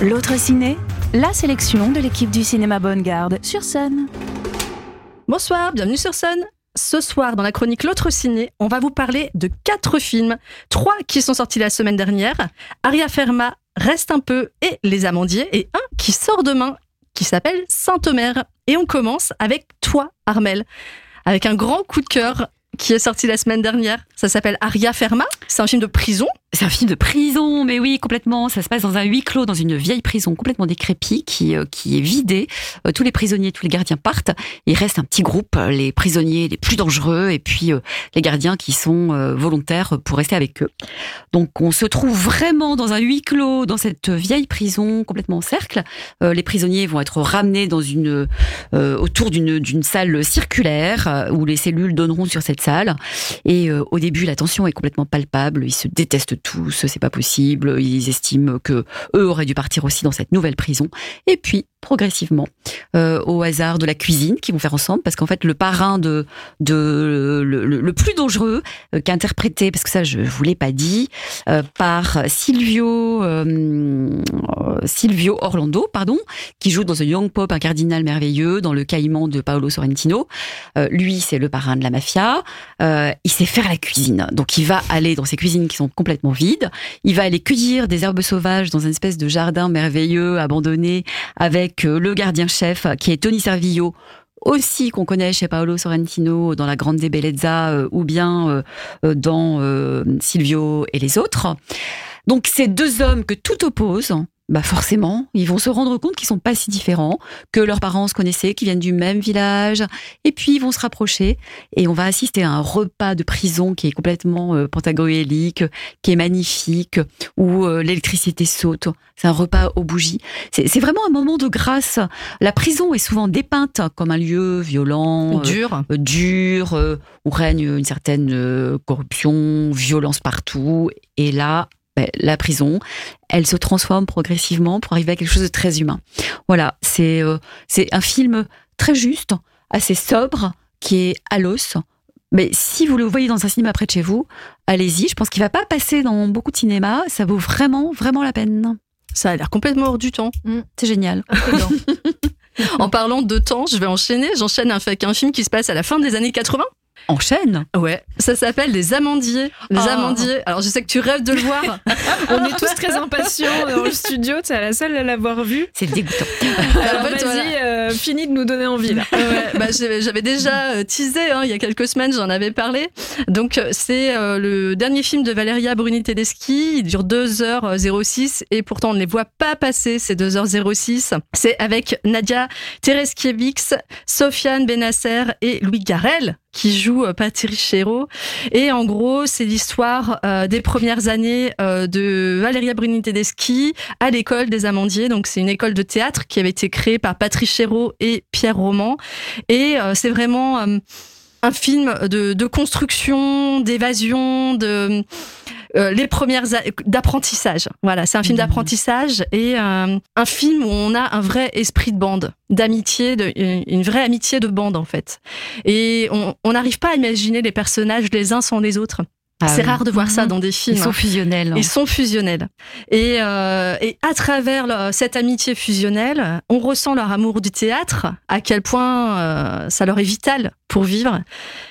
L'autre ciné, la sélection de l'équipe du cinéma Bonne Garde sur scène. Bonsoir, bienvenue sur scène. Ce soir, dans la chronique L'autre ciné, on va vous parler de quatre films. Trois qui sont sortis la semaine dernière. Aria Ferma, Reste un peu et Les Amandiers. Et un qui sort demain, qui s'appelle Saint-Omer. Et on commence avec toi, Armel. Avec un grand coup de cœur qui est sorti la semaine dernière. Ça s'appelle Aria Ferma. C'est un film de prison. C'est un film de prison, mais oui, complètement. Ça se passe dans un huis clos, dans une vieille prison complètement décrépite qui, euh, qui est vidée. Euh, tous les prisonniers, tous les gardiens partent. Il reste un petit groupe, euh, les prisonniers les plus dangereux, et puis les gardiens qui sont volontaires pour rester avec eux. Donc on se trouve vraiment dans un huis clos, dans cette vieille prison complètement en cercle. les prisonniers vont être ramenés dans une autour d'une d'une salle circulaire où les cellules donneront sur cette Et au début, la tension est complètement palpable. Ils se détestent tous, c'est pas possible. Ils estiment que eux auraient dû partir aussi dans cette nouvelle prison. Et puis, progressivement, euh, au hasard de la cuisine, qui vont faire ensemble, parce qu'en fait, le parrain de, de le, plus dangereux, euh, qui est interprété, parce que ça, je vous l'ai pas dit, euh, par Silvio Silvio Orlando, pardon, qui joue dans un Young Pop un cardinal merveilleux, dans le Caïman de Paolo Sorrentino. lui, c'est le parrain de la mafia. il sait faire la cuisine, donc il va aller dans ces cuisines qui sont complètement vides. Il va aller cueillir des herbes sauvages dans une espèce de jardin merveilleux abandonné avec le gardien-chef qui est Tony Servillo, aussi qu'on connaît chez Paolo Sorrentino dans La Grande Bellezza euh, ou bien euh, euh, dans Silvio et les autres. Donc ces deux hommes que tout oppose, bah forcément, ils vont se rendre compte qu'ils sont pas si différents, que leurs parents se connaissaient, qu'ils viennent du même village, et puis ils vont se rapprocher et on va assister à un repas de prison qui est complètement euh, pentagoélique, qui est magnifique, où euh, l'électricité saute. C'est un repas aux bougies. C'est vraiment un moment de grâce. La prison est souvent dépeinte comme un lieu violent, euh, dur, dur, où règne une certaine corruption, violence partout. Et là, ben, la prison, elle se transforme progressivement pour arriver à quelque chose de très humain. Voilà, c'est euh, c'est un film très juste, assez sobre, qui est à l'os. Mais si vous le voyez dans un cinéma près de chez vous, allez-y. Je pense qu'il va pas passer dans beaucoup de cinémas. Ça vaut vraiment, vraiment la peine. Ça a l'air complètement hors du temps. Mm, c'est génial. en parlant de temps, je vais enchaîner. J'enchaîne avec un film qui se passe à la fin des années 80 enchaîne. Ouais, ça s'appelle Les Amandiers. Les ah. Amandiers. Alors je sais que tu rêves de le voir. On est tous très impatients dans le studio. Tu es la seule à l'avoir vu. C'est dégoûtant. Alors vas-y, euh, fini de nous donner envie là. Ouais, bah, j'avais déjà euh, teasé hein, il y a quelques semaines, j'en avais parlé. Donc euh, c'est le dernier film de Valeria Bruni Tedeschi. Il dure 2h06 et pourtant on ne les voit pas passer ces 2h06. C'est avec Nadia Tereskiewicz, Sofiane Benasser et Louis Garel qui joue euh, Patrick Chéreau. Et en gros, c'est l'histoire euh, des premières années euh, de Valeria Bruni Tedeschi à l'école des Amandiers. Donc c'est une école de théâtre qui avait été créée par Patrick Chéreau et Pierre Roman. Et c'est vraiment un film de, de construction, d'évasion, de euh, les premières d'apprentissage. Voilà, c'est un film mmh. d'apprentissage et euh, un film où on a un vrai esprit de bande, d'amitié, une vraie amitié de bande en fait. Et on n'arrive pas à imaginer les personnages les uns sans les autres. Ah c'est rare de voir ça mhm. dans des films. Ils sont fusionnels. Ils sont fusionnels. Et, euh, et à travers cette amitié fusionnelle, on ressent leur amour du théâtre, à quel point euh, ça leur est vital pour vivre.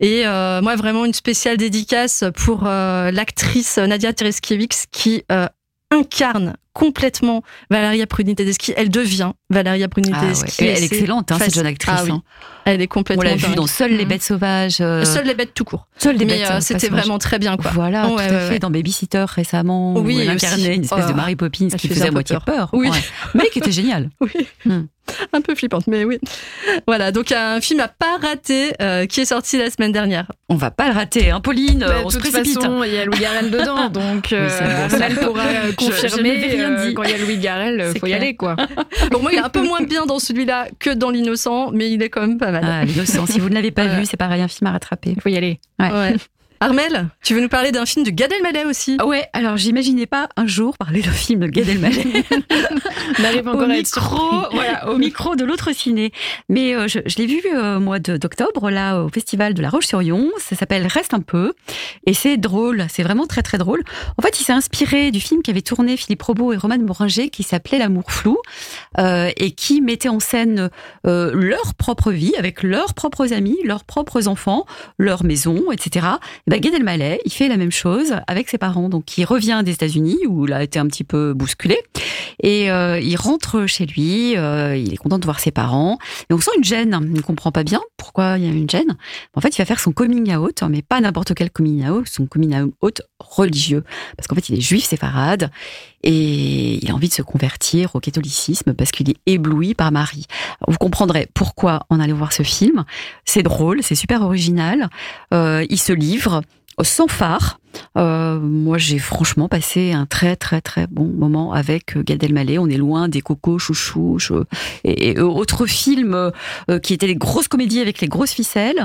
Et euh, moi, vraiment une spéciale dédicace pour euh, l'actrice Nadia Tereskiewicz qui euh, incarne complètement Valeria Bruni Tedeschi. Elle devient Valeria Bruni ah Tedeschi. Elle est excellente, hein, cette jeune actrice. Ah hein. Elle est complètement. On l'a vue dans Seules les mmh. bêtes sauvages. Euh, Seules les bêtes tout court. Seules les bêtes. Euh, c'était vraiment très bien, quoi. Voilà, tout à fait. Dans Babysitter récemment, oui, où elle incarnait une espèce de oh, Mary Poppins qui faisait à moitié peur. Oui. Mais qui était génial. Oui. Mmh. Un peu flippante, mais oui. Voilà, donc un film à pas rater euh, qui est sorti la semaine dernière. On va pas le rater, hein, Pauline bah, on De toute façon, il y a Louis Garrel dedans, donc euh, elle pourra confirmer euh, quand il y a Louis Garrel, faut y aller, quoi. bon, moi, il est un peu moins bien dans celui-là que dans L'Innocent, mais il est quand même pas mal. Ah, L'Innocent, si vous ne l'avez pas vu, c'est pareil, un film à rattraper. Il faut y aller. Ouais. Armel, tu veux nous parler d'un film de Gad Elmaleh aussi? Ouais, alors j'imaginais pas un jour parler d'un film de Gad Elmaleh. On arrive encore au à micro, voilà, au micro de l'autre ciné. Mais euh, je, je l'ai vu euh, au mois d'octobre, là, au festival de La Roche-sur-Yon. Ça s'appelle Reste un peu. Et c'est drôle, c'est vraiment très très drôle. En fait, il s'est inspiré du film qu'avaient tourné Philippe Robot et Roman Moringer qui s'appelait L'amour flou euh, et qui mettait en scène leur propre vie avec leurs propres amis, leurs propres enfants, leur maison, etc. Et ben, Gad Elmaleh, il fait la même chose avec ses parents. Donc, il revient des États-Unis où il a été un petit peu bousculé et euh, il rentre chez lui. euh, il est content de voir ses parents et on sent une gêne. Il ne comprend pas bien pourquoi il y a une gêne. En fait, il va faire son coming out, mais pas n'importe quel coming out, son coming out religieux, parce qu'en fait, il est juif séfarade et il a envie de se convertir au catholicisme parce qu'il est ébloui par Marie. Vous comprendrez pourquoi on allait voir ce film. C'est drôle, c'est super original. Euh, il se livre sans phare. Euh, moi, j'ai franchement passé un très très très bon moment avec euh, Gad Elmaleh. On est loin des cocos, chouchou, chou- et, et autres films euh, qui étaient des grosses comédies avec les grosses ficelles.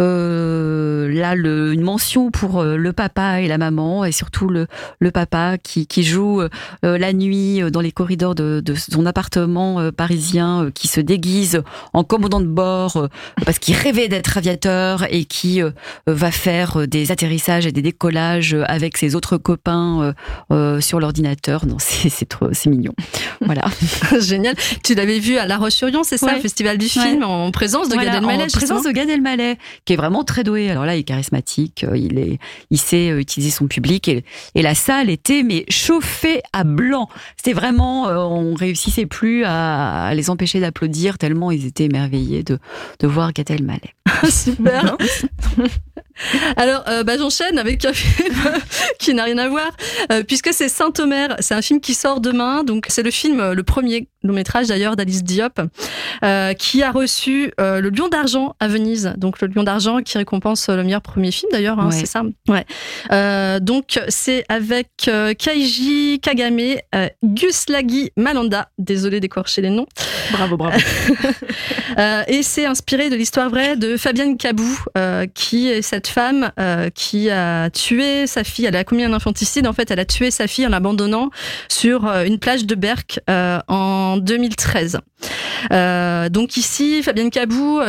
Euh, là, une mention pour euh, le papa et la maman, et surtout le, papa qui, joue euh, la nuit euh, dans les corridors de, son appartement euh, parisien, euh, qui se déguise en commandant de bord euh, parce qu'il rêvait d'être aviateur et qui euh, va faire euh, des atterrissages et des décollages euh, avec ses autres copains euh, euh, sur l'ordinateur. Non, c'est trop, c'est mignon. Voilà. Génial. Tu l'avais vu à La Roche-sur-Yon, c'est ça, Ouais. le festival du film, en présence de Voilà, Gad Elmaleh, en présence de Gad Elmaleh, qui est vraiment très doué. Alors là, il est charismatique, il est, il sait utiliser son public et, et la salle était mais chauffée à blanc. C'était vraiment, on réussissait plus à, à les empêcher d'applaudir tellement ils étaient émerveillés de, de voir Gad Elmaleh. Super. Alors, euh, bah, j'enchaîne avec un film qui n'a rien à voir, euh, puisque c'est Saint-Omer. C'est un film qui sort demain. Donc, c'est le film, euh, le premier long métrage d'ailleurs d'Alice Diop, euh, qui a reçu le Lion d'argent à Venise. Donc, le Lion d'argent qui récompense le meilleur premier film d'ailleurs, hein, Ouais. c'est ça? Ouais. Donc, c'est avec Kaiji Kagame, Gus Lagui Malanda. Désolé d'écorcher les noms. Bravo, bravo. Et c'est inspiré de l'histoire vraie de Fabienne Cabou, euh, qui est cette femme euh, qui a tué sa fille. Elle a commis un infanticide. En fait, elle a tué sa fille en l'abandonnant sur euh, une plage de Berck en 2013. Euh, donc ici, Fabienne Cabou,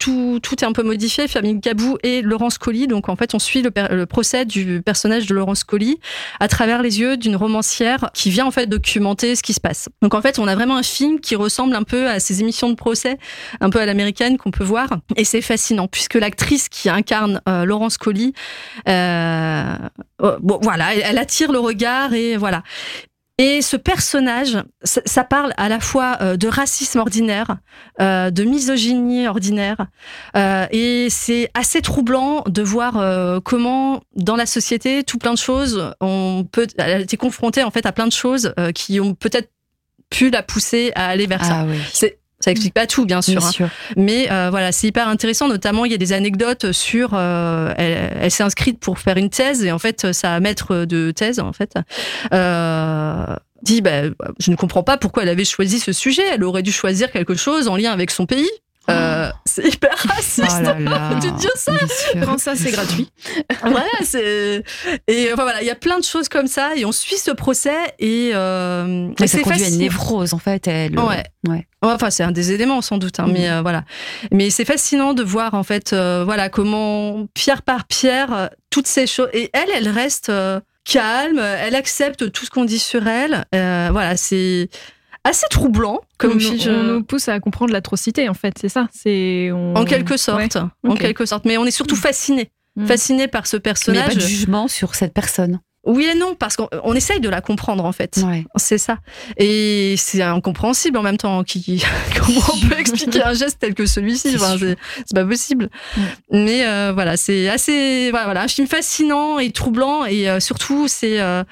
tout, tout est un peu modifié. Fabienne Cabou et Laurence Colli. Donc en fait, on suit le, le procès du personnage de Laurence Colli à travers les yeux d'une romancière qui vient en fait documenter ce qui se passe. Donc en fait, on a vraiment un film qui ressemble un peu à ces émissions de procès un peu à l'américaine qu'on peut voir. Et c'est fascinant puisque l'actrice qui incarne euh, Laurence Colli, euh, bon, voilà, elle, attire le regard et voilà. Et ce personnage, ça, ça parle à la fois euh, de racisme ordinaire, de misogynie ordinaire, et c'est assez troublant de voir comment dans la société, tout plein de choses, on peut, elle a été confrontée en fait à plein de choses qui ont peut-être pu la pousser à aller vers ça. Ah oui. C'est ça explique pas tout, bien sûr. Bien hein. sûr. Mais euh, voilà, c'est hyper intéressant. Notamment, il y a des anecdotes sur. euh, elle elle s'est inscrite pour faire une thèse et en fait, sa maître de thèse, en fait, euh, dit bah, Je ne comprends pas pourquoi elle avait choisi ce sujet. Elle aurait dû choisir quelque chose en lien avec son pays. Euh, c'est hyper raciste Oh là là. de dire ça. Prends ça, c'est gratuit. voilà, c'est et enfin voilà, il y a plein de choses comme ça et on suit ce procès et, euh, et ça c'est conduit à une névrose, en fait. Elle, Ouais. ouais. Ouais, Enfin, c'est un des éléments sans doute, hein, Mhm. mais euh, voilà. Mais c'est fascinant de voir en fait, euh, voilà, comment pierre par pierre, euh, toutes ces choses. Et elle, elle reste euh, calme, elle accepte tout ce qu'on dit sur elle. Euh, voilà, c'est assez troublant comme on, fiche. on nous pousse à comprendre l'atrocité, en fait, c'est ça. C'est on- En quelque sorte, Ouais. en quelque sorte. Mais on est surtout fasciné, Mm. fasciné par ce Mais personnage. pas de jugement sur cette personne. Oui et non, parce qu'on on essaye de la comprendre en fait. Ouais. C'est ça. Et c'est incompréhensible en même temps. Qui, comment on peut expliquer un geste tel que celui-ci? C'est Enfin, pas possible. Mm. Mais euh, voilà, c'est assez. Voilà, voilà, un film fascinant et troublant. Et euh, surtout, c'est. Euh,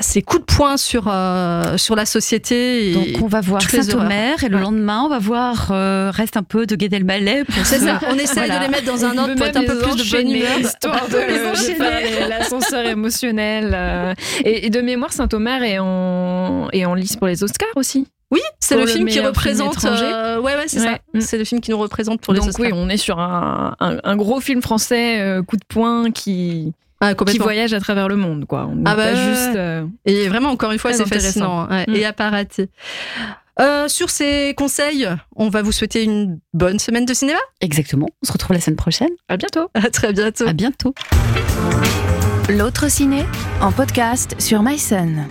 c'est coup de poing sur, euh, sur la société. Et, Donc on va voir Saint-Omer et le Ouais. lendemain on va voir euh, Reste un peu de Gad Elmaleh c'est ça, on essaye Voilà. de les mettre dans un ordre pour être un peu plus de bonne humeur. Histoire de, l'ascenseur émotionnel. euh. Et, et de mémoire, Saint-Omer est en, est en lice pour les Oscars aussi. Oui, c'est le, film qui représente. Euh, ouais, ouais, c'est ça. Mm. C'est le film qui nous représente pour les Donc oui, on est sur un, un, gros film français euh, coup de poing qui. Ah, qui voyage à travers le monde, quoi. On ah bah, juste. Euh, et vraiment, encore une fois, c'est fascinant hein. mm. et à Euh, sur ces conseils, on va vous souhaiter une bonne semaine de cinéma. Exactement. On se retrouve la semaine prochaine. À bientôt. À très bientôt. À bientôt. L'autre ciné en podcast sur MySun.